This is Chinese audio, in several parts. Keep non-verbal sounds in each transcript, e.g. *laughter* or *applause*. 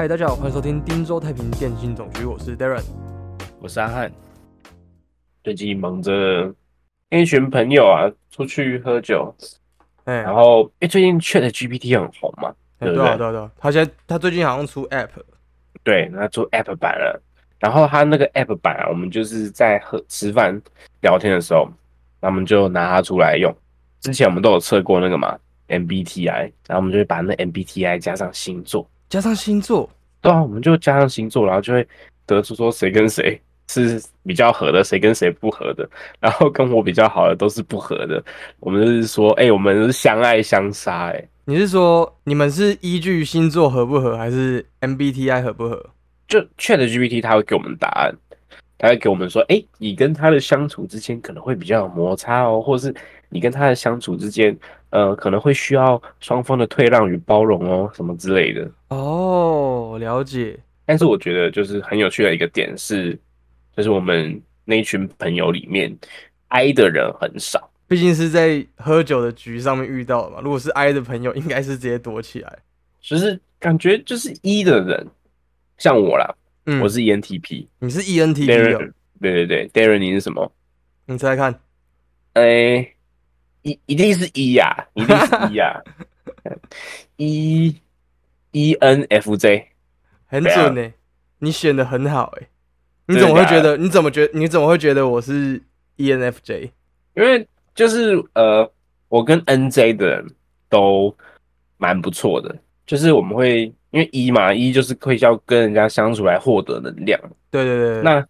嗨，大家好，欢迎收听丁州太平电信总局，我是 Darren。我是阿汉，最近忙着跟一群朋友啊出去喝酒，哎、然后因为最近 Chat GPT 很红嘛，哎对不对？对啊对啊对啊，他现在他最近好像出 App，对，那出 App 版了，然后他那个 App 版啊，我们就是在喝吃饭聊天的时候，那我们就拿它出来用。之前我们都有测过那个嘛 MBTI，然后我们就会把那 MBTI 加上星座，加上星座，对啊，我们就加上星座，然后就会得出说谁跟谁是比较合的，谁跟谁不合的，然后跟我比较好的都是不合的。我们就是说，哎、我们是相爱相杀、哎，你是说你们是依据星座合不合，还是 MBTI 合不合？就 Chat GPT 它会给我们答案，它会给我们说，哎、你跟他的相处之间可能会比较有摩擦哦，或是你跟他的相处之间，呃，可能会需要双方的退让与包容哦，什么之类的。哦，了解。但是我觉得就是很有趣的一个点是，就是我们那一群朋友里面，I 的人很少。毕竟是在喝酒的局上面遇到的嘛。如果是 I 的朋友，应该是直接躲起来。就是感觉就是一的人，像我啦，嗯，我是 E ENTP。你是 E ENTP 哦对对对，Darren 你是什么？你猜猜看。哎、一一定是一呀、一定是一呀、*laughs* E E *laughs* N F J，很准呢、你选的很好哎、你怎么会觉得？你怎么觉？你怎么会觉得我是 E ENFJ？因为就是呃，我跟 N J 的人都蛮不错的，就是我们会因为一嘛，一就是会要跟人家相处来获得能量。对对对对，那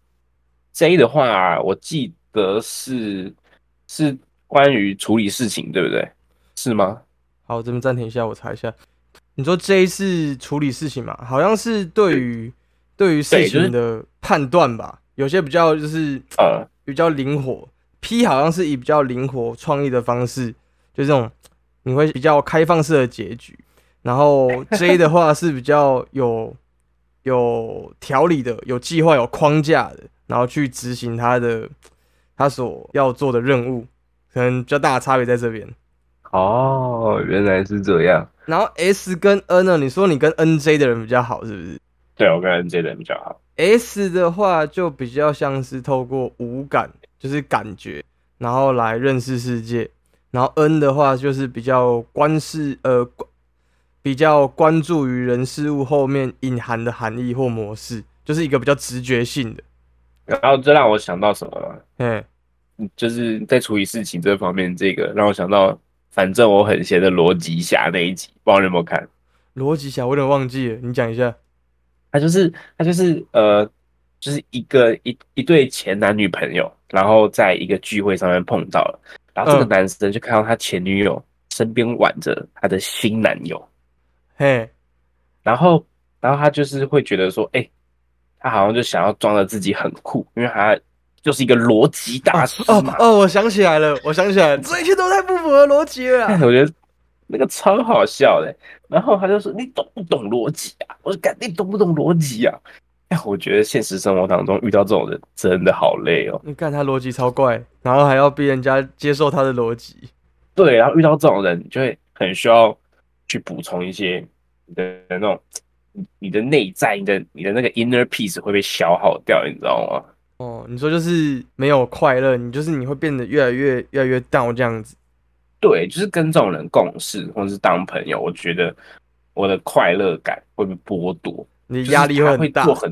J 的话，我记得是是关于处理事情，对不对？是吗？好，我这边暂停一下，我查一下。你说 J 是处理事情嘛？好像是对于对于事情的判断吧，有些比较就是呃，比较灵活。P 好像是以比较灵活创意的方式，就这种你会比较开放式的结局。然后 J 的话是比较有 *laughs* 有条理的、有计划、有框架的，然后去执行他的他所要做的任务，可能比较大的差别在这边。哦，原来是这样。然后 S 跟 N 呢？你说你跟 NJ 的人比较好，是不是对我跟 N J 的人比较好。？S 的话就比较像是透过五感，就是感觉，然后来认识世界。然后 N 的话就是比较关视，呃，关比较关注于人事物后面隐含的含义或模式，就是一个比较直觉性的。然后这让我想到什么了？嗯，就是在处理事情这方面，这个让我想到，反正我很闲的逻辑侠那一集，不知道你有没有看？逻辑侠我有点忘记了，你讲一下。他就是他就是呃，就是一个一一对前男女朋友，然后在一个聚会上面碰到了，然后这个嗯男生就看到他前女友身边挽着他的新男友，嘿，然后然后他就是会觉得说，哎、他好像就想要装的自己很酷，因为他就是一个逻辑大师嘛。哦哦，我想起来了，我想起来了，这一切都太不符合逻辑了啊。我觉得那个超好笑的。然后他就说：“你懂不懂逻辑啊？”我说：“干，你懂不懂逻辑啊？”哎，我觉得现实生活当中遇到这种人真的好累哦。你看他逻辑超怪，然后还要逼人家接受他的逻辑。对，然后遇到这种人，你就会很需要去补充一些你的那种你你的内在，你的你的那个 inner peace 会被消耗掉，你知道吗？哦，你说就是没有快乐，你就是你会变得越来越越来越 down 这样子。对，就是跟这种人共事或者是当朋友，我觉得我的快乐感会被剥夺。你压力会很大做。很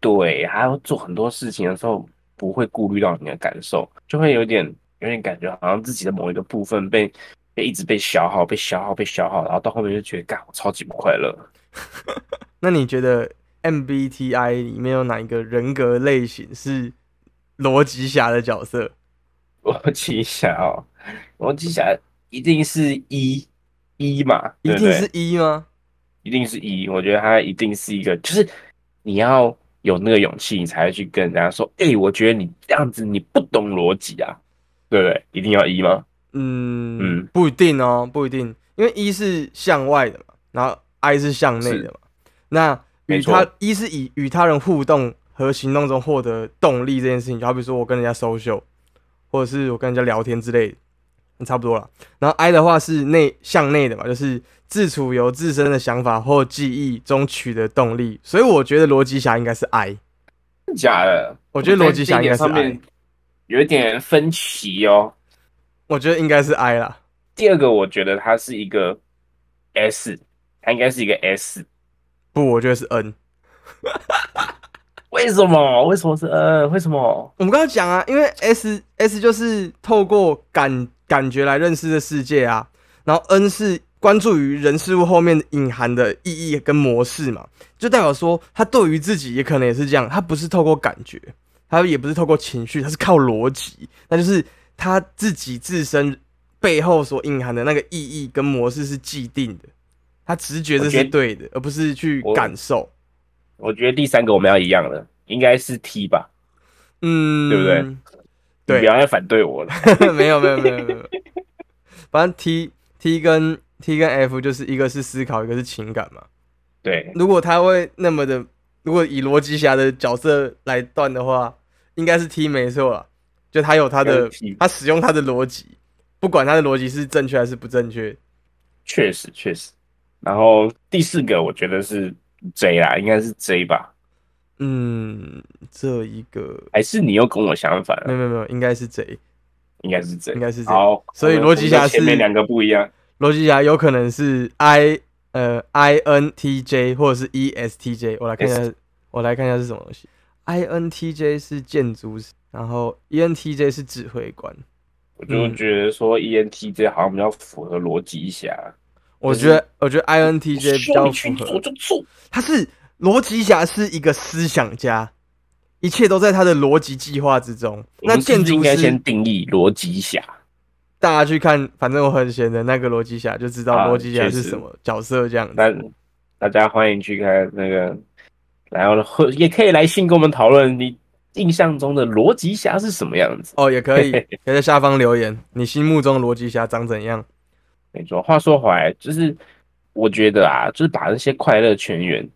对，还要做很多事情的时候，不会顾虑到你的感受，就会有点有点感觉好像自己的某一个部分被被一直被消耗，被消耗，被消耗，然后到后面就觉得，干，我超级不快乐。*laughs* 那你觉得 MBTI 里面有哪一个人格类型是逻辑侠的角色？逻辑侠哦，逻辑侠一定是一一嘛，一定是 E 吗？一定是一，我觉得他一定是一个，就是你要有那个勇气，你才会去跟人家说，哎、我觉得你这样子你不懂逻辑啊，对不对？一定要一吗？嗯嗯不一定哦，不一定，因为一是向外的嘛，然后 I 是向内的嘛。那与他一是以与他人互动和行动中获得动力这件事情，就好比说我跟人家 social，或者是我跟人家聊天之类的。差不多了。然后 I 的话是内向内的嘛，就是自处由自身的想法或记忆中取得动力，所以我觉得逻辑侠应该是 I。假的，我觉得逻辑侠应该是 I。有一点分歧哦。我觉得应该是 I 啦。第二个，我觉得它是一个 S，它应该是一个 S。不，我觉得是 N。为什么？为什么是 N？为什么？我们刚刚讲啊，因为 S S 就是透过感感觉来认识的世界啊，然后 N 是关注于人事物后面隐含的意义跟模式嘛，就代表说他对于自己也可能也是这样，他不是透过感觉，他也不是透过情绪，他是靠逻辑，那就是他自己自身背后所隐含的那个意义跟模式是既定的，他直觉这是对的，而不是去感受。我觉得第三个我们要一样的，应该是 T 吧？嗯，对不对？你对不要再反对我了。*laughs* 没有没有没有没有，反正 T T 跟 T 跟 F 就是一个是思考，一个是情感嘛。对，如果他会那么的，如果以逻辑侠的角色来断的话，应该是 T 没错啦。就他有他的他使用他的逻辑，不管他的逻辑是正确还是不正确。确实确实。然后第四个我觉得是 J 啦，应该是 J 吧？嗯，这一个还是你又跟我相反了？没有没有没有，应该是 J。应该是 J，应该是 J 好，所以逻辑侠是前面两个不一样。逻辑侠有可能是 I 呃 I N T J 或者是 E S T J，我来看一下，我来看一下是什么东西。I N T J 是建筑师，然后 E N T J 是指挥官。我就觉得说 ENTJ 好像比较符合逻辑侠，我觉得我觉得 I N T J 比较符说你去做合，就做。他是逻辑侠是一个思想家，一切都在他的逻辑计划之中。那我们是不是应该先定义逻辑侠？大家去看，反正我很闲的那个逻辑侠就知道啊逻辑侠是什么角色这样子。那大家欢迎去看那个，然后或也可以来信跟我们讨论你印象中的逻辑侠是什么样子。哦，也可以，*laughs* 可以在下方留言，你心目中的逻辑侠长怎样？没错，话说回来，就是我觉得啊，就是把那些快乐全员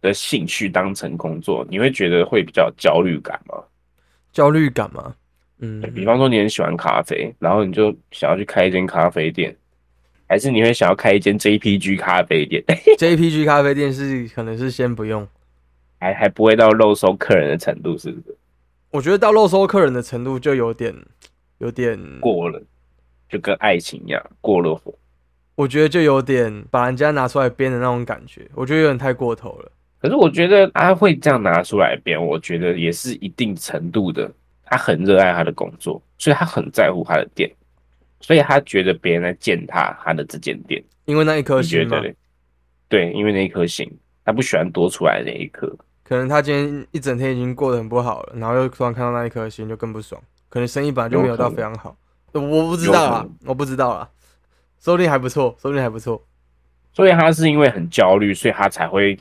的兴趣当成工作，你会觉得会比较焦虑感吗？焦虑感吗？嗯，比方说你很喜欢咖啡，然后你就想要去开一间咖啡店，还是你会想要开一间 JPG 咖啡店，*laughs* JPG 咖啡店是可能是先不用，还还不会到漏收客人的程度，是不是？我觉得到漏收客人的程度就有点有点，过了，就跟爱情一样，过了火。我觉得就有点把人家拿出来编的那种感觉，我觉得有点太过头了。可是我觉得他会这样拿出来编，我觉得也是一定程度的，他很热爱他的工作，所以他很在乎他的店，所以他觉得别人在践踏他的这间店。因为那一颗心对，因为那一颗心，他不喜欢多出来的那一颗。可能他今天一整天已经过得很不好了，然后又突然看到那一颗心就更不爽，可能生意本来就没有到非常好，我不知道啊我不知道啊，说不定还不错，说不定还不错。所以他是因为很焦虑，所以他才会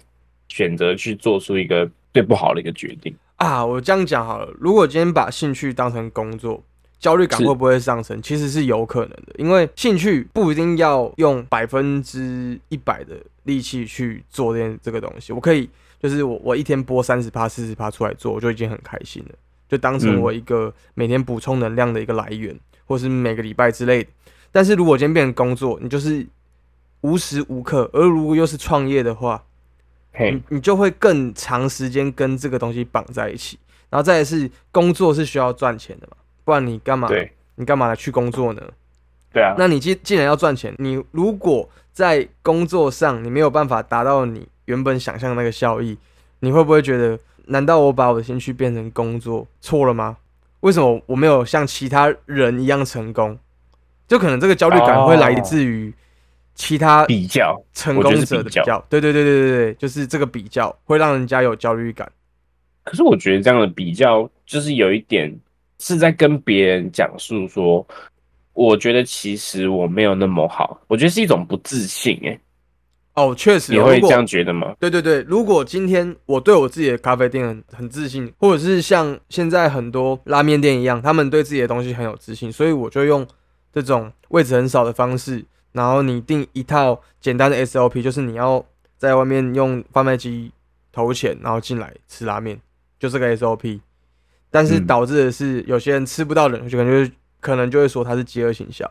选择去做出一个最不好的一个决定。啊，我这样讲好了，如果今天把兴趣当成工作，焦虑感会不会上升？其实是有可能的，因为兴趣不一定要用百分之一百的力气去做这件这个东西。我可以，就是我我一天播三十趴、四十趴出来做，我就已经很开心了，就当成嗯我一个每天补充能量的一个来源，或是每个礼拜之类的。但是如果今天变成工作，你就是无时无刻，而如果又是创业的话，嘿你，你就会更长时间跟这个东西绑在一起，然后再来是工作是需要赚钱的嘛，不然你干嘛？对你干嘛来去工作呢？对啊，那你既既然要赚钱，你如果在工作上你没有办法达到你原本想象的那个效益，你会不会觉得，难道我把我的兴趣变成工作错了吗？为什么我没有像其他人一样成功？就可能这个焦虑感会来自于其他比较成功者的比较，对对对对对对，就是这个比较会让人家有焦虑感。可是我觉得这样的比较，就是有一点是在跟别人讲述说，我觉得其实我没有那么好，我觉得是一种不自信、欸。哦，确实你会这样觉得吗？对对对，如果今天我对我自己的咖啡店很很自信，或者是像现在很多拉面店一样，他们对自己的东西很有自信，所以我就用这种位置很少的方式，然后你定一套简单的 SOP，就是你要在外面用贩卖机投钱，然后进来吃拉面，就这个 SOP。但是嗯导致的是有些人吃不到人，就可能就可能就会说他是饥饿行销。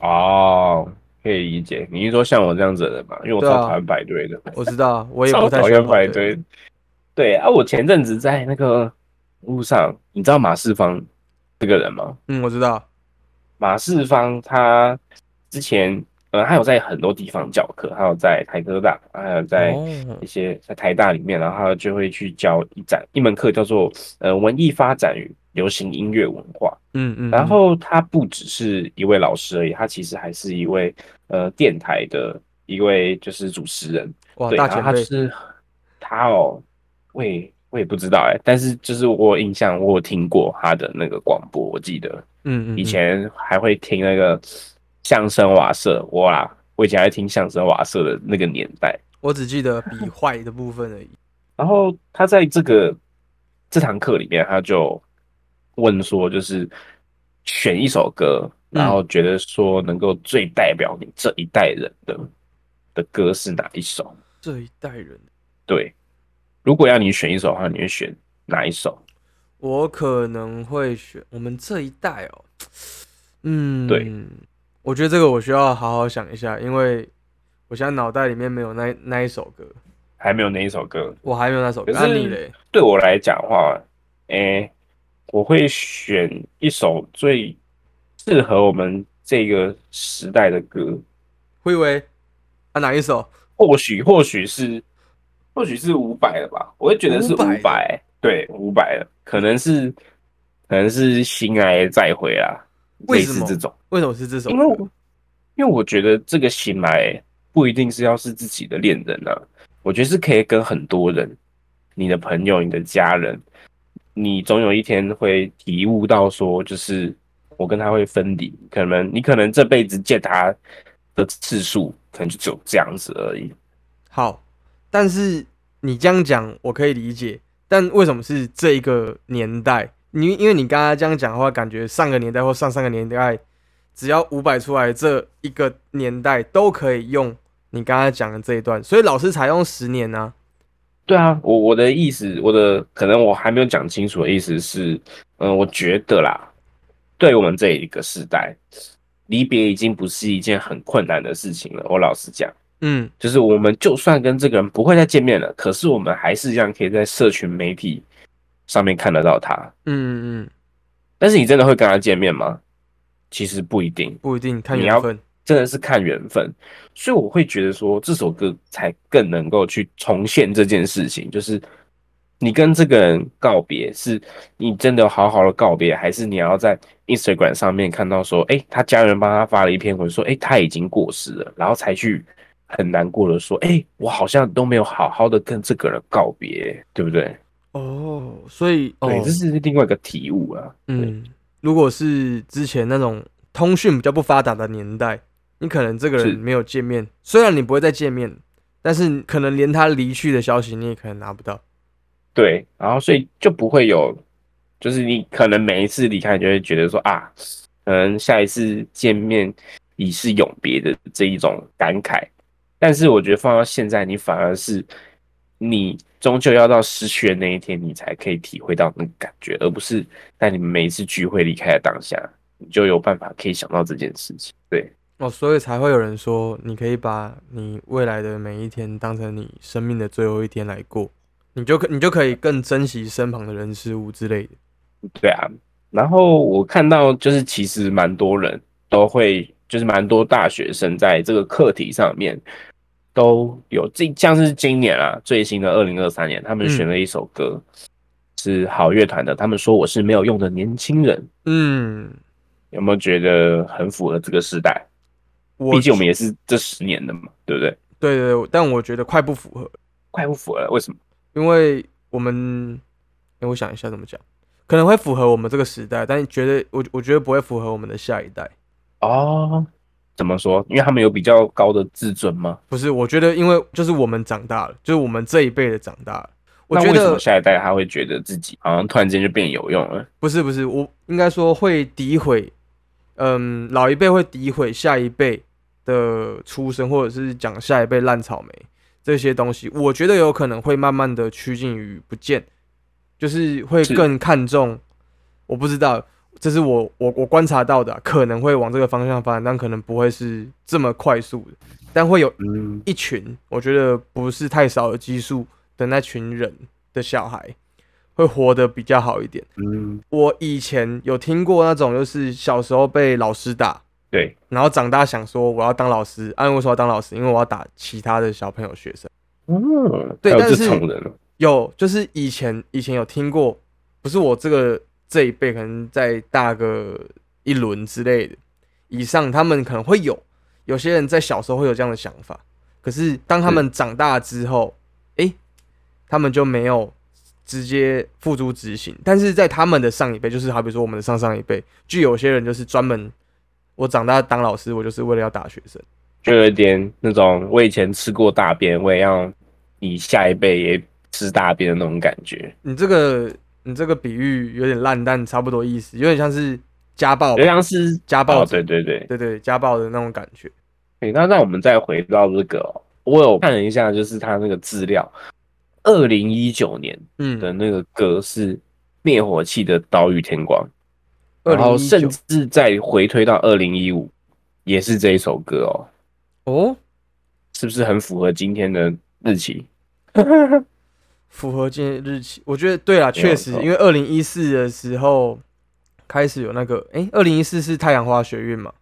哦，可以理解。你是说像我这样子的人嘛？因为我超讨厌排队的，我知道啊，*laughs* 我也超不太讨厌排队。对啊，我前阵子在那个路上，你知道马世芳这个人吗？嗯，我知道。马世芳他之前呃，他有在很多地方教课，还有在台科大，还有在哦一些在台大里面，然后他就会去教一展一门课，叫做呃文艺发展与流行音乐文化。嗯嗯，然后他不只是一位老师而已，他其实还是一位呃电台的一位就是主持人。哇，对，然后他是他哦，我也我也不知道哎，但是就是我有印象，我有听过他的那个广播，我记得嗯嗯，以嗯前还会听那个相声瓦舍，我啦，我以前还听相声瓦舍的那个年代。我只记得比坏的部分而已。然后他在这个这堂课里面，他就问说，就是选一首歌，嗯然后觉得说能够最代表你这一代人的的歌是哪一首？这一代人，对，如果要你选一首的话，你会选哪一首？我可能会选我们这一代哦。嗯，对，我觉得这个我需要好好想一下，因为我现在脑袋里面没有那那一首歌，还没有那一首歌？我还没有那首歌。可是那你嘞？对我来讲的话，诶、我会选一首最适合我们这个时代的歌。会以为啊哪一首？或许或许是或许是五百了吧，我会觉得是五500百，对，五百了，可能是可能是心来再回啦，类为什么这种，为什么是这种？因为我因为我觉得这个醒来不一定是要是自己的恋人啊，我觉得是可以跟很多人，你的朋友、你的家人，你总有一天会体悟到说，就是我跟他会分离，可能你可能这辈子见他的次数可能就只有这样子而已。好，但是你这样讲我可以理解，但为什么是这一个年代？你因为你刚刚这样讲的话，感觉上个年代或上上个年代，只要五百出来，这一个年代都可以用你刚才讲的这一段，所以老师才用十年呢、对啊，我我的意思，我的可能我还没有讲清楚的意思是，嗯、我觉得啦，对我们这一个时代，离别已经不是一件很困难的事情了。我老实讲，嗯，就是我们就算跟这个人不会再见面了，可是我们还是一样可以在社群媒体上面看得到他。嗯嗯，但是你真的会跟他见面吗？其实不一定，不一定看缘分。真的是看缘分。所以我会觉得说，这首歌才更能够去重现这件事情，就是你跟这个人告别，是你真的好好的告别，还是你要在 Instagram 上面看到说，哎、他家人帮他发了一篇文说，哎、他已经过世了，然后才去很难过的说，哎、我好像都没有好好的跟这个人告别，对不对？哦，所以哦对，，这是另外一个体悟啊。嗯，如果是之前那种通讯比较不发达的年代，你可能这个人没有见面，虽然你不会再见面，但是可能连他离去的消息你也可能拿不到。对，然后所以就不会有，就是你可能每一次离开，你就会觉得说啊，可能下一次见面已是永别的这一种感慨。但是我觉得放到现在，你反而是你终究要到失去的那一天，你才可以体会到那个感觉，而不是在你们每一次聚会离开的当下，你就有办法可以想到这件事情。对，哦，所以才会有人说，你可以把你未来的每一天当成你生命的最后一天来过，你就可你就可以更珍惜身旁的人事物之类的。对啊，然后我看到就是其实蛮多人都会，就是蛮多大学生在这个课题上面都有这像是今年啊最新的二零二三年，他们选了一首歌、是好乐团的，他们说我是没有用的年轻人，嗯，有没有觉得很符合这个时代？毕竟我们也是这十年的嘛，对不对？对对对，但我觉得快不符合，快不符合了，为什么？因为我们，诶我想一下怎么讲，可能会符合我们这个时代，但绝对我我觉得不会符合我们的下一代。哦，怎么说？因为他们有比较高的自尊吗？不是，我觉得因为就是我们长大了，就是我们这一辈的长大了。我那觉得为什么下一代他会觉得自己好像突然间就变有用了？不是不是，我应该说会诋毁，嗯，老一辈会诋毁下一辈的出生，或者是讲下一辈烂草莓这些东西，我觉得有可能会慢慢的趋近于不见，就是会更看重，我不知道，这是我我我观察到的啊、可能会往这个方向发展，但可能不会是这么快速的，但会有嗯一群我觉得不是太少的基数的那群人的小孩会活得比较好一点。嗯，我以前有听过那种，就是小时候被老师打，对，然后长大想说我要当老师，啊，为什么要当老师？因为我要打其他的小朋友学生。嗯，对但是有，就是以前以前有听过，不是我这个这一辈，可能再大个一轮之类的以上，他们可能会有有些人在小时候会有这样的想法，可是当他们长大之后，诶、他们就没有直接付诸执行。但是在他们的上一辈，就是好比说我们的上上一辈，就有些人就是专门我长大当老师，我就是为了要打学生。就有点那种我以前吃过大便，我也要你下一辈也吃大便的那种感觉，你这个你这个比喻有点烂，但差不多意思，有点像是家暴有点，像是哦，家暴者。对对对。对对，家暴的那种感觉。对。那那我们再回到这个哦、我有看了一下，就是他那个资料，二零一九年的嗯，那个歌是灭火器的《岛屿天光》，二然后甚至再回推到二零一五，也是这一首歌哦，哦，是不是很符合今天的日期？*laughs* 符合今天日期，我觉得对啊，确实，因为二零一四的时候开始有那个，诶、2二零一四是太阳花学运嘛？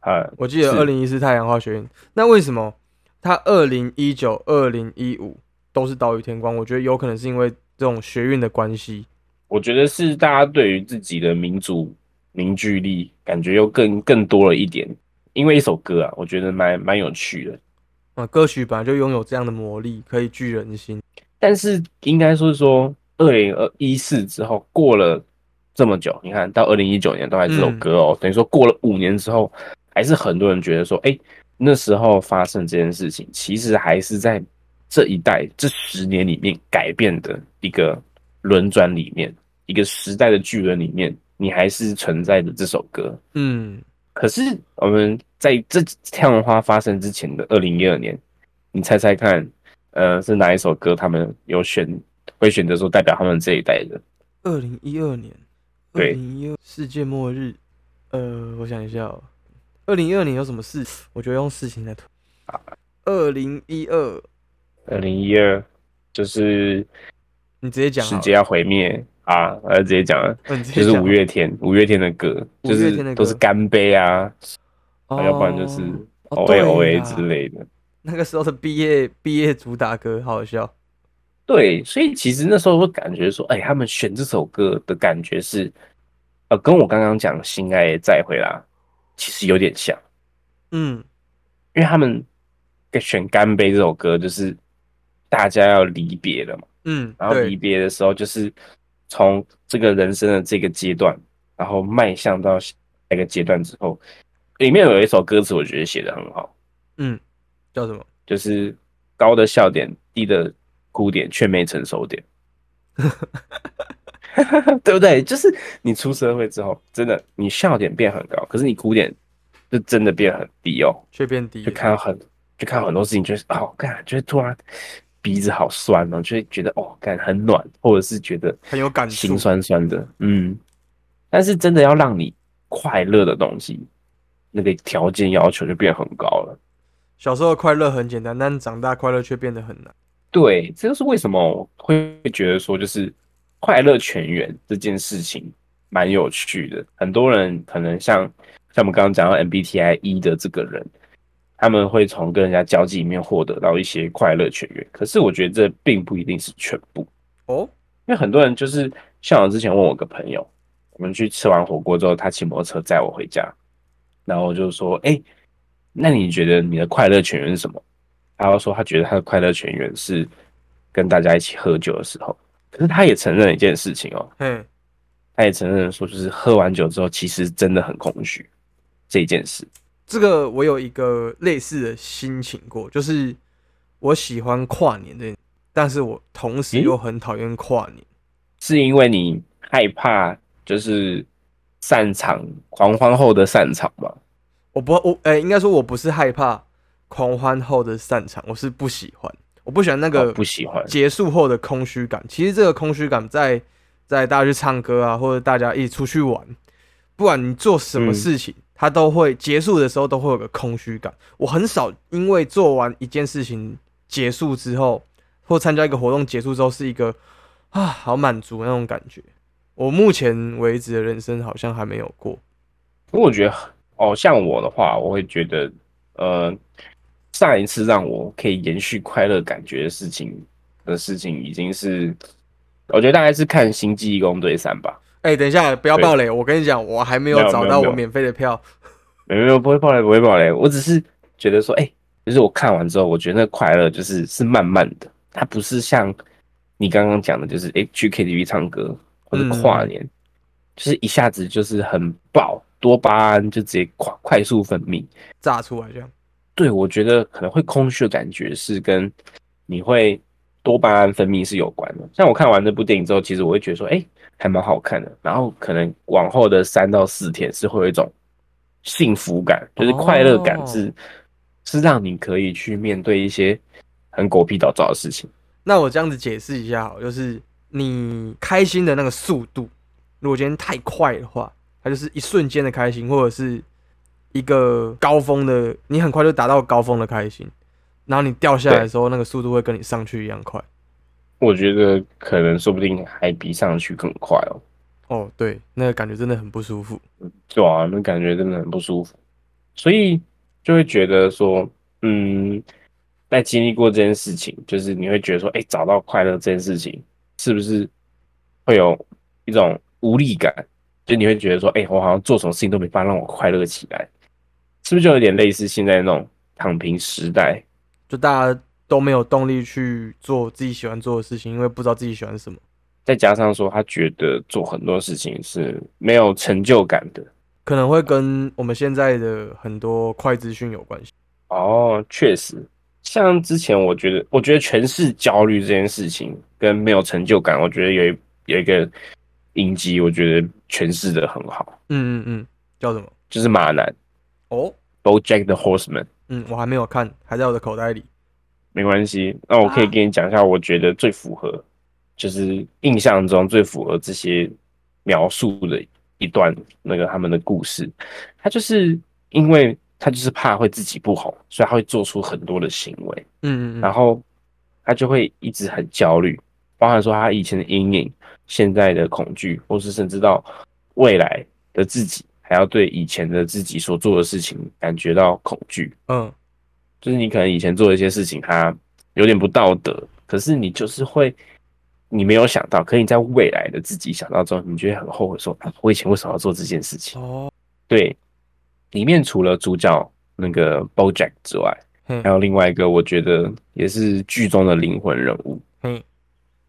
啊，我记得是二零一四太阳花学运，那为什么它二零一九、二零一五都是岛屿天光？我觉得有可能是因为这种学运的关系。我觉得是大家对于自己的民族凝聚力感觉又更更多了一点，因为一首歌啊，我觉得蛮蛮有趣的。啊，歌曲本来就拥有这样的魔力，可以聚人心。但是应该说是说，二零二一四之后过了这么久，你看到二零一九年都还这首歌哦，等于说过了五年之后，还是很多人觉得说，哎、那时候发生这件事情，其实还是在这一代这十年里面改变的一个轮转里面，一个时代的巨轮里面，你还是存在的这首歌。嗯，可是我们在这太阳花发生之前的二零一二年，你猜猜看，呃，是哪一首歌他们有选会选择说代表他们这一代的？二零一二年，二对零一二世界末日，呃，我想一下、哦，二零一二年有什么事？我觉得用事情来推。二零一二，二零一二就是你直接讲世界要毁灭。啊！我要直接讲了，就是五月天，五月天的歌，就是都是干杯啊，要不然就是哦 O A O A 之类的。那个时候的毕业毕业主打歌，好好笑。对，所以其实那时候会感觉说，哎，他们选这首歌的感觉是，呃，跟我刚刚讲《心爱的再回来》其实有点像，嗯，因为他们给选《干杯》这首歌，就是大家要离别了嘛，嗯，然后离，别的时候，就是从这个人生的这个阶段，然后迈向到下一个阶段之后，里面有一首歌词，我觉得写的很好，嗯，叫什么？就是高的笑点，低的哭点，却没成熟点。*laughs* 对不对？就是你出社会之后，真的你笑点变很高，可是你哭点就真的变很低哦。却变低就。看到很就看到很多事情，就是哦，感，就是突然鼻子好酸哦，就会觉得哦，感很暖，或者是觉得很有感情心酸酸的，嗯。但是真的要让你快乐的东西，那个条件要求就变很高了。小时候快乐很简单，但长大快乐却变得很难。对，这就是为什么我会觉得说，就是快乐全员这件事情蛮有趣的。很多人可能像像我们刚刚讲到 MBTI 一的这个人，他们会从跟人家交际里面获得到一些快乐全员。可是我觉得这并不一定是全部，哦，因为很多人就是像我之前问我个朋友，我们去吃完火锅之后，他骑摩托车载我回家，然后我就说，哎、那你觉得你的快乐泉源是什么？他就说他觉得他的快乐泉源是跟大家一起喝酒的时候，可是他也承认一件事情哦，嗯，他也承认说，就是喝完酒之后，其实真的很空虚这一件事。这个我有一个类似的心情过，就是我喜欢跨年的，但是我同时又很讨厌跨年。是因为你害怕就是散场狂欢后的散场吗？我不，我诶、应该说我不是害怕狂欢后的散场，我是不喜欢，我不喜欢那个哦不喜欢结束后的空虚感。其实这个空虚感在在大家去唱歌啊，或者大家一起出去玩，不管你做什么嗯事情，它都会结束的时候都会有个空虚感。我很少因为做完一件事情结束之后，或参加一个活动结束之后，是一个啊好满足那种感觉。我目前为止的人生好像还没有过。不过我觉得，哦，像我的话，我会觉得，呃，上一次让我可以延续快乐感觉的事情的事情，已经是，我觉得大概是看《星际义工队三》吧。哎、等一下，不要对爆雷！我跟你讲，我还没有找到我免费的票。*laughs* 没有没有，不会爆雷，不会爆雷。我只是觉得说，哎、就是我看完之后，我觉得那快乐就是是慢慢的，它不是像你刚刚讲的，就是哎、去 KTV 唱歌或者跨年，就是一下子就是很爆，多巴胺就直接快快速分泌。炸出来这样。对，我觉得可能会空虚的感觉是跟你会多巴胺分泌是有关的。像我看完这部电影之后，其实我会觉得说，哎、还蛮好看的。然后可能往后的三到四天是会有一种幸福感，就是快乐感哦是、是让你可以去面对一些很狗屁倒灶的事情。那我这样子解释一下好，就是你开心的那个速度，如果今天太快的话，它就是一瞬间的开心，或者是一个高峰的，你很快就达到高峰的开心，然后你掉下来的时候，那个速度会跟你上去一样快。我觉得可能说不定还比上去更快哦。哦，对，那个感觉真的很不舒服。对啊，那感觉真的很不舒服，所以就会觉得说，嗯，在经历过这件事情，就是你会觉得说，哎、找到快乐这件事情，是不是会有一种无力感？就你会觉得说，哎、我好像做什么事情都没办法让我快乐起来，是不是就有点类似现在那种躺平时代？就大家都没有动力去做自己喜欢做的事情，因为不知道自己喜欢什么。再加上说，他觉得做很多事情是没有成就感的。可能会跟我们现在的很多快资讯有关系。哦，确实，像之前我觉得，我觉得全是焦虑这件事情跟没有成就感，我觉得有一有一个影集，我觉得诠释的很好，嗯嗯嗯，叫什么？就是马男哦，BoJack the Horseman。嗯，我还没有看，还在我的口袋里。没关系，那我可以跟你讲一下，我觉得最符合，就是印象中最符合这些描述的一段那个他们的故事。他就是因为他就是怕会自己不红，所以他会做出很多的行为。嗯嗯嗯，然后他就会一直很焦虑，包含说他以前的阴影、现在的恐惧，或是甚至到未来的自己，还要对以前的自己所做的事情感觉到恐惧。嗯，就是你可能以前做的一些事情，它有点不道德，可是你就是会，你没有想到，可你在未来的自己想到之后，你就会很后悔说，啊，我以前为什么要做这件事情？哦，对，里面除了主角那个 BoJack 之外，嘿还有另外一个，我觉得也是剧中的灵魂人物，嘿，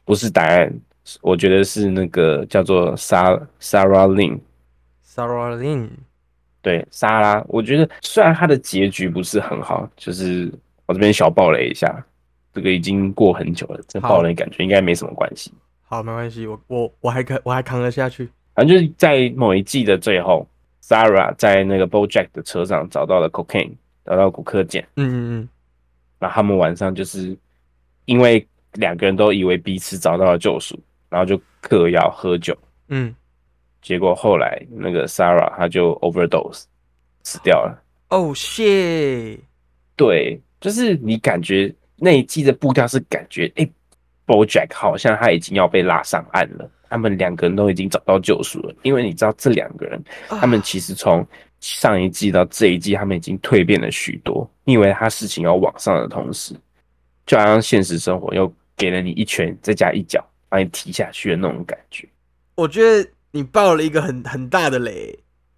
不是答案，我觉得是那个叫做 Sarah Sarah Lynn。Sarah Lynn，对，莎拉，我觉得虽然它的结局不是很好，就是我这边小爆雷一下，这个已经过很久了，这爆雷感觉应该没什么关系。好，没关系，我我我还可，我还扛得下去。反正就是在某一季的最后，Sarah 在那个 BoJack 的车上找到了 cocaine，找到骨科碱，嗯嗯然后他们晚上就是因为两个人都以为彼此找到了救赎，然后就嗑药喝酒，嗯，结果后来那个 Sarah 她就 overdose 死掉了。哦谢，对，就是你感觉那一季的步调是感觉，哎、b o j a c k 好像他已经要被拉上岸了，他们两个人都已经找到救赎了，因为你知道这两个人，他们其实从上一季到这一季，他们已经蜕变了许多。你以为他事情要往上的同时，就好像现实生活又给了你一拳，再加一脚，把你踢下去的那种感觉。我觉得你爆了一个很很大的雷。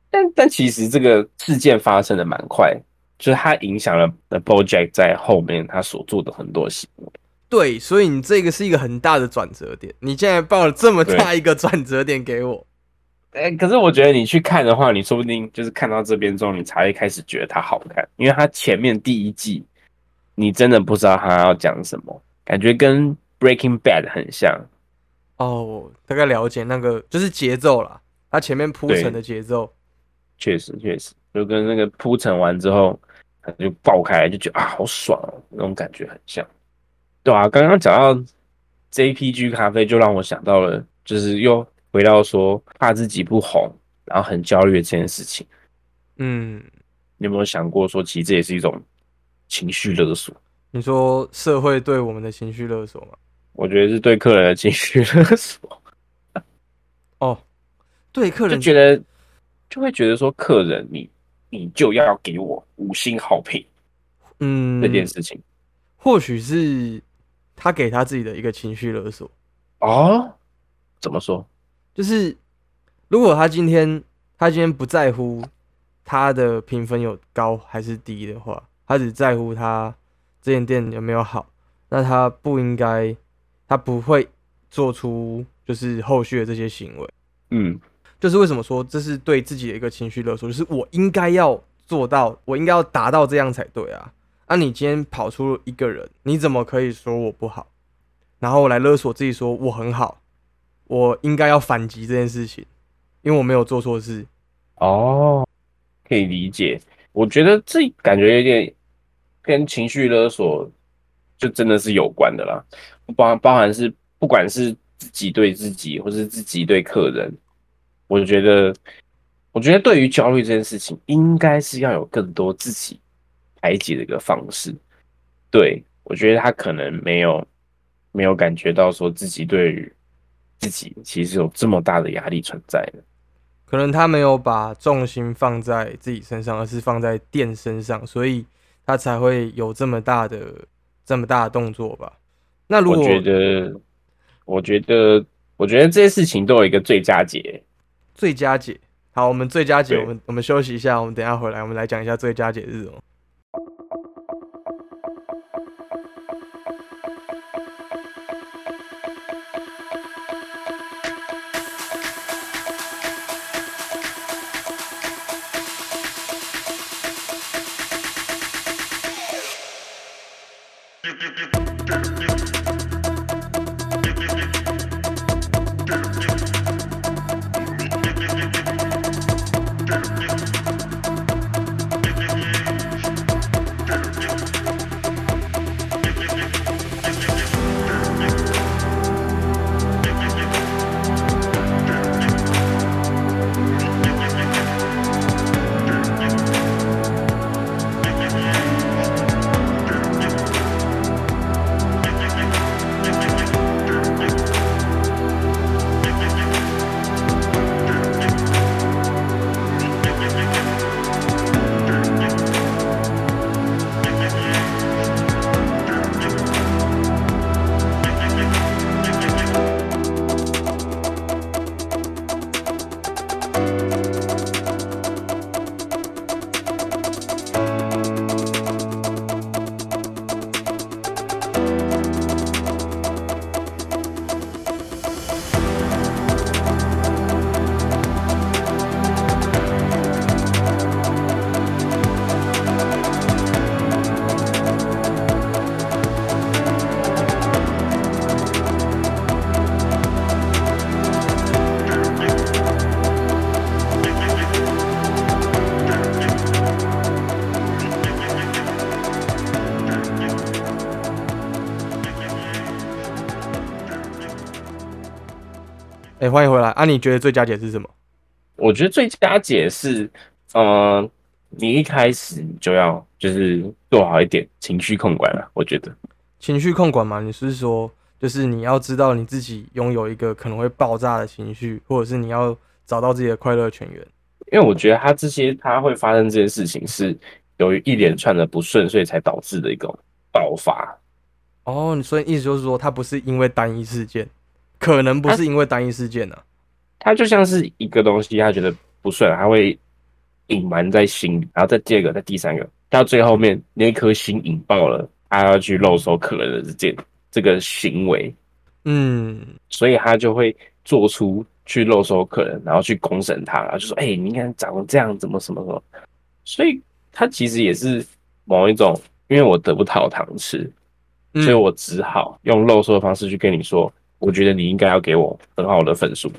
但但其实这个事件发生的蛮快，就是它影响了 BoJack 在后面他所做的很多行为。对，所以你这个是一个很大的转折点。你竟然爆了这么大一个转折点给我，哎、可是我觉得你去看的话，你说不定就是看到这边之后，你才会开始觉得它好看，因为它前面第一季，你真的不知道它要讲什么，感觉跟 Breaking Bad 很像。哦，大概了解那个就是节奏啦，它前面铺陈的节奏。确实，确实，就跟那个铺陈完之后，它就爆开，就觉得啊，好爽哦，那种感觉很像。对啊，刚刚讲到 JPG 咖啡，就让我想到了，就是又回到说怕自己不红，然后很焦虑的这件事情。嗯，你有没有想过说，其实这也是一种情绪勒索？你说社会对我们的情绪勒索吗？我觉得是对客人的情绪勒索。哦，对客人就觉得就会觉得说，客人你你就要给我五星好评嗯这件事情或许是他给他自己的一个情绪勒索，哦。怎么说？就是如果他今天他今天不在乎他的评分有高还是低的话，他只在乎他这间店有没有好，那他不应该，他不会做出就是后续的这些行为。嗯，就是为什么说这是对自己的一个情绪勒索，就是我应该要做到，我应该要达到这样才对啊。那、你今天跑出一个人，你怎么可以说我不好，然后来勒索自己说我很好，我应该要反击这件事情，因为我没有做错事。哦，可以理解。我觉得这感觉有点跟情绪勒索，就真的是有关的啦。包包含是不管是自己对自己，或是自己对客人，我觉得，我觉得对于焦虑这件事情，应该是要有更多自己排解的一个方式。对我觉得他可能没有没有感觉到说自己对于自己其实有这么大的压力存在的。可能他没有把重心放在自己身上，而是放在店身上，所以他才会有这么大的这么大的动作吧。那如果我觉得，我觉得，我觉得这些事情都有一个最佳解。最佳解，好，我们最佳解，我们我们休息一下，我们等一下回来，我们来讲一下最佳解是什么。Thank you. 哎、欢迎回来啊！你觉得最佳解是什么？我觉得最佳解是，嗯、你一开始就要就是做好一点情绪控管了。我觉得，情绪控管嘛？你是说，就是你要知道你自己拥有一个可能会爆炸的情绪，或者是你要找到自己的快乐泉源。因为我觉得他这些他会发生这件事情是由于一连串的不顺，所以才导致的一种爆发。哦，你所以意思就是说，它不是因为单一事件，可能不是因为单一事件呢、啊。他就像是一个东西，他觉得不顺，他会隐瞒在心里，然后再第二个，再第三个，到最后面那颗心引爆了，他要去露收客人的这件这个行为，嗯，所以他就会做出去露收客人，然后去公审他，然后就说：“哎、你看长得这样，怎么什么什么。”所以他其实也是某一种，因为我得不到糖吃，嗯所以我只好用露收的方式去跟你说，我觉得你应该要给我很好的分数。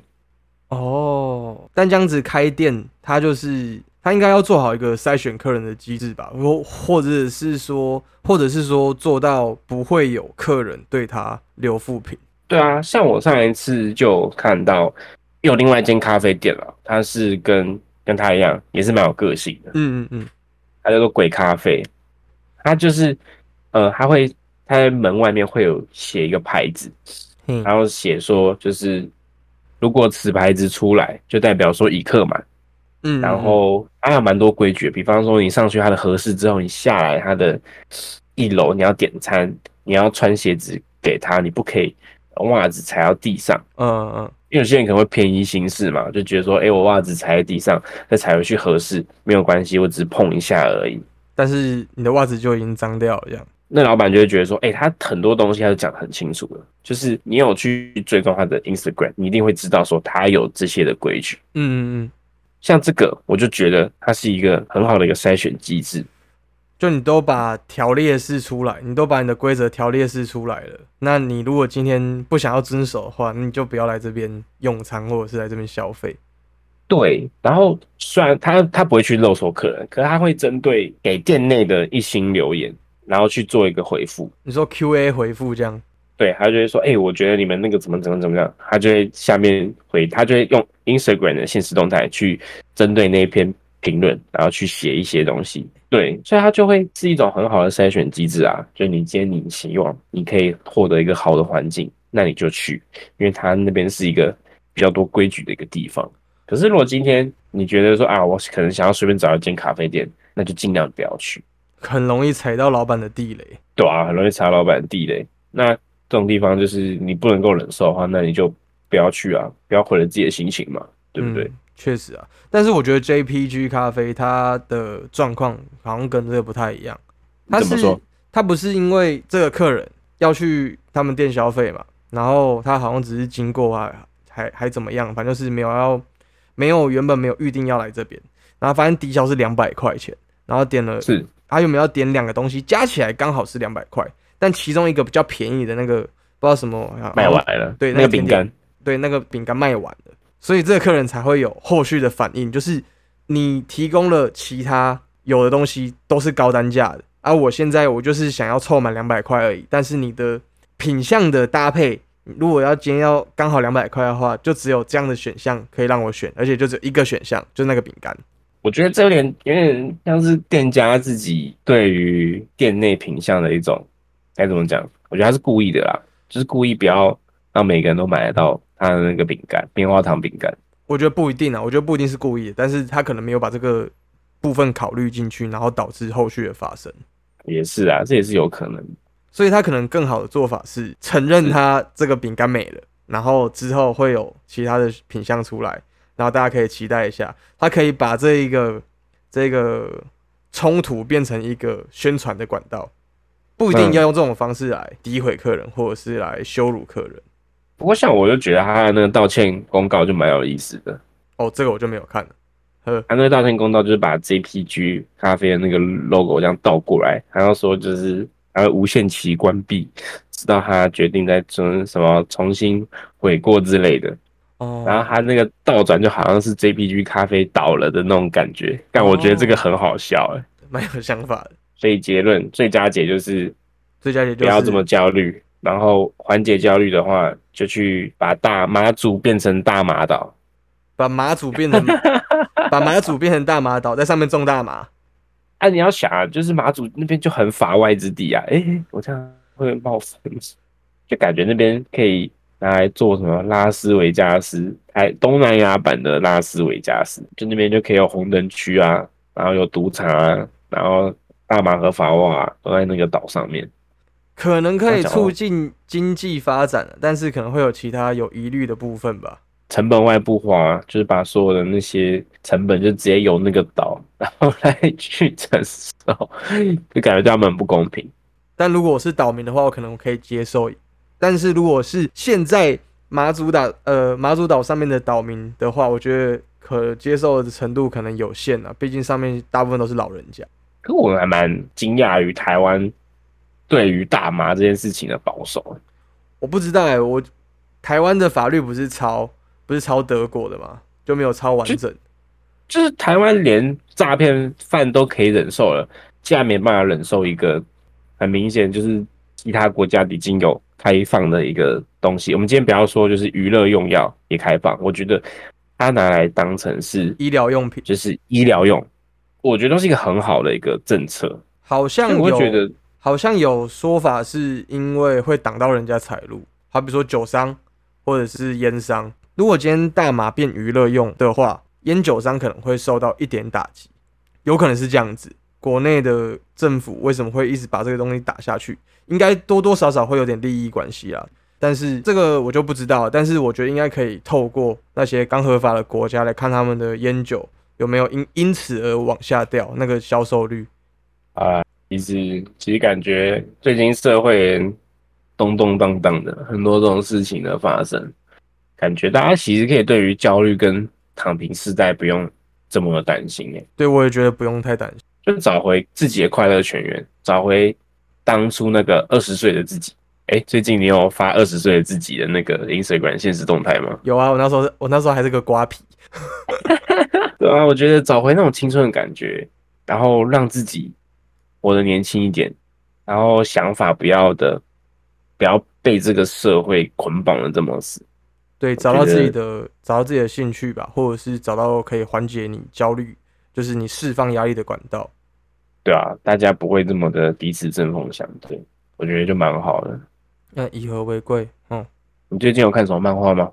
哦，但这样子开店，他就是他应该要做好一个筛选客人的机制吧，或或者是说，或者是说做到不会有客人对他留负评。对啊，像我上一次就看到有另外一间咖啡店了，他是跟跟他一样，也是蛮有个性的，嗯嗯嗯，他叫做鬼咖啡。他就是呃，他会他在门外面会有写一个牌子，嘿然后写说就是如果此牌子出来，就代表说已客满。嗯，然后它有蛮多规矩，比方说你上去它的合适之后，你下来它的一楼你要点餐，你要穿鞋子给他，你不可以袜子踩到地上。嗯嗯嗯，因为有些人可能会偏移形式嘛，就觉得说，哎、我袜子踩在地上，再踩回去合适，没有关系，我只是碰一下而已。但是你的袜子就已经脏掉了，这样。那老板就会觉得说，哎、他很多东西他都讲得很清楚了，就是你有去追踪他的 Instagram，你一定会知道说他有这些的规矩。嗯嗯嗯，像这个，我就觉得它是一个很好的一个筛选机制。就你都把条列式出来，你都把你的规则条列式出来了。那你如果今天不想要遵守的话，那你就不要来这边用餐或者是来这边消费。对，然后虽然他他不会去勒索客人，可是他会针对给店内的一星留言，然后去做一个回复。你说 Q&A 回复这样，对他就会说，哎、我觉得你们那个怎么怎么怎么样，他就会下面回，他就会用 Instagram 的现实动态去针对那一篇评论，然后去写一些东西。对，所以它就会是一种很好的筛选机制啊。就你今天你希望你可以获得一个好的环境，那你就去，因为他那边是一个比较多规矩的一个地方。可是如果今天你觉得说啊，我可能想要随便找一间咖啡店，那就尽量不要去。很容易踩到老板的地雷。对啊，很容易踩老板的地雷。那这种地方就是你不能够忍受的话，那你就不要去啊，不要毁了自己的心情嘛，对不对？嗯确实啊，但是我觉得 JPG 咖啡它的状况好像跟这个不太一样。他是说？他不是因为这个客人要去他们店消费嘛，然后他好像只是经过啊，还还怎么样，反正就是没有要没有原本没有预定要来这边，然后发现低消是两百块钱，然后点了是他原本要点两个东西，加起来刚好是两百块，但其中一个比较便宜的那个不知道什么啊卖完了，对那个饼干，对，那个饼干卖完了，所以这个客人才会有后续的反应，就是你提供了其他有的东西都是高单价的，而、我现在我就是想要凑满两百块而已，但是你的品相的搭配，如果要今天要刚好两百块的话，就只有这样的选项可以让我选，而且就只有一个选项，就是那个饼干。我觉得这有点有点像是店家自己对于店内品相的一种该怎么讲？我觉得他是故意的啦，就是故意不要让每个人都买得到他的那个饼干，棉花糖饼干。我觉得不一定啊，我觉得不一定是故意的，但是他可能没有把这个部分考虑进去，然后导致后续的发生。也是啊，这也是有可能。所以他可能更好的做法是承认他这个饼干没了，然后之后会有其他的品相出来，然后大家可以期待一下，他可以把这一个这个冲突变成一个宣传的管道，不一定嗯要用这种方式来诋毁客人，或者是来羞辱客人。不过像我就觉得他的那个道歉公告就蛮有意思的。哦，这个我就没有看了。呵，他那个道歉公告就是把 JPG 咖啡的那个 logo 这样倒过来，然后说就是还会无限期关闭，直到他决定再重什么重新悔过之类的。哦，然后他那个倒转就好像是 JPG 咖啡倒了的那种感觉，但我觉得这个很好笑哎。蛮有想法的。所以结论最佳解就是最佳解就是不要这么焦虑，然后缓解焦虑的话，就去把大马祖变成大马岛。把马祖变成 *laughs* 把马祖变成大马岛，在上面种大麻。啊，你要想啊，就是马祖那边就很法外之地啊，诶、我这样会冒犯，*laughs* 就感觉那边可以拿来做什么拉斯维加斯，还东南亚版的拉斯维加斯，就那边就可以有红灯区啊，然后有赌场啊，然后大麻和法瓦、啊、都在那个岛上面。可能可以促进经济发展，但是可能会有其他有疑虑的部分吧。成本外部化，就是把所有的那些成本就直接由那个岛，然后来去承受，就感觉对他们很不公平。但如果我是岛民的话，我可能可以接受。但是如果是现在马祖岛呃马祖岛上面的岛民的话，我觉得可接受的程度可能有限啊，毕竟上面大部分都是老人家。可我还蛮惊讶于台湾对于大麻这件事情的保守。我不知道哎、我台湾的法律不是抄不是抄德国的吗？就没有抄完整。就是台湾连诈骗犯都可以忍受了，竟然没办法忍受一个很明显就是其他国家已经有开放的一个东西。我们今天不要说就是娱乐用药也开放，我觉得它拿来当成是医疗用品，就是医疗用，我觉得都是一个很好的一个政策。好像我有觉得好像有说法是因为会挡到人家财路，好比说酒商或者是烟商。如果今天大麻变娱乐用的话，烟酒商可能会受到一点打击，有可能是这样子。国内的政府为什么会一直把这个东西打下去？应该多多少少会有点利益关系啦。但是这个我就不知道了，但是我觉得应该可以透过那些刚合法的国家来看他们的烟酒有没有因因此而往下掉那个销售率。啊，其实其实感觉最近社会动动荡荡的，很多这种事情的发生，感觉大家其实可以对于焦虑跟躺平时代不用这么担心诶，对我也觉得不用太担心。就找回自己的快乐泉源，找回当初那个二十岁的自己。哎，最近你有发二十岁的自己的那个 Instagram 现实动态吗？有啊，我那时候我那时候还是个瓜皮。*laughs* 对啊，我觉得找回那种青春的感觉，然后让自己活得年轻一点，然后想法不要的，不要被这个社会捆绑的这么死。对，找到自己的找到自己的兴趣吧，或者是找到可以缓解你焦虑，就是你释放压力的管道。对啊，大家不会这么的彼此针锋相对，我觉得就蛮好的。那以和为贵，嗯。你最近有看什么漫画吗？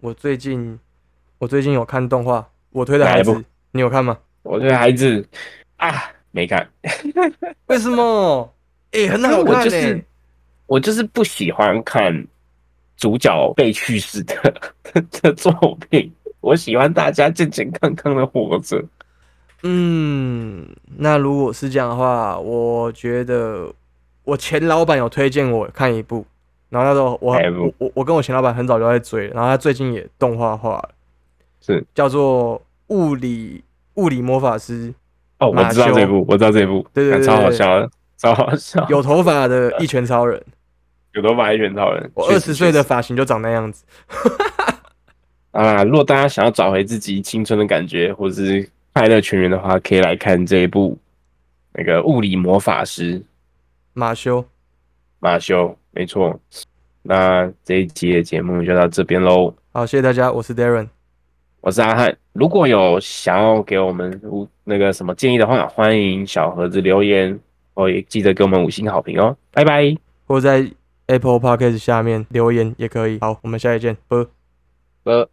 我最近我最近有看动画，我推的孩子你有看吗？我推孩子啊没看，为什么？*laughs* 诶、很好看呢、我就是我就是不喜欢看主角被去世的 *laughs* 的作品，我喜欢大家健健康康的活着。嗯，那如果是这样的话，我觉得我前老板有推荐我看一部，然后那时候我我我我跟我前老板很早就在追，然后他最近也动画化了，是。叫做《物理物理魔法师》，哦，我知道这部，我知道这部，对对对超好笑的，超好笑。有头发的一拳超人，有头发一拳超人，我二十岁的发型就长那样子。*laughs* 啊，如果大家想要找回自己青春的感觉，或者是快乐全员的话，可以来看这一部那个物理魔法师马修，马修，没错。那这一集的节目就到这边喽。好，谢谢大家，我是 Darren，我是阿汉。如果有想要给我们五那个什么建议的话，欢迎小盒子留言，哦，也记得给我们五星好评哦。拜拜。或在 Apple Podcast 下面留言也可以。好，我们下一见，啵。呃。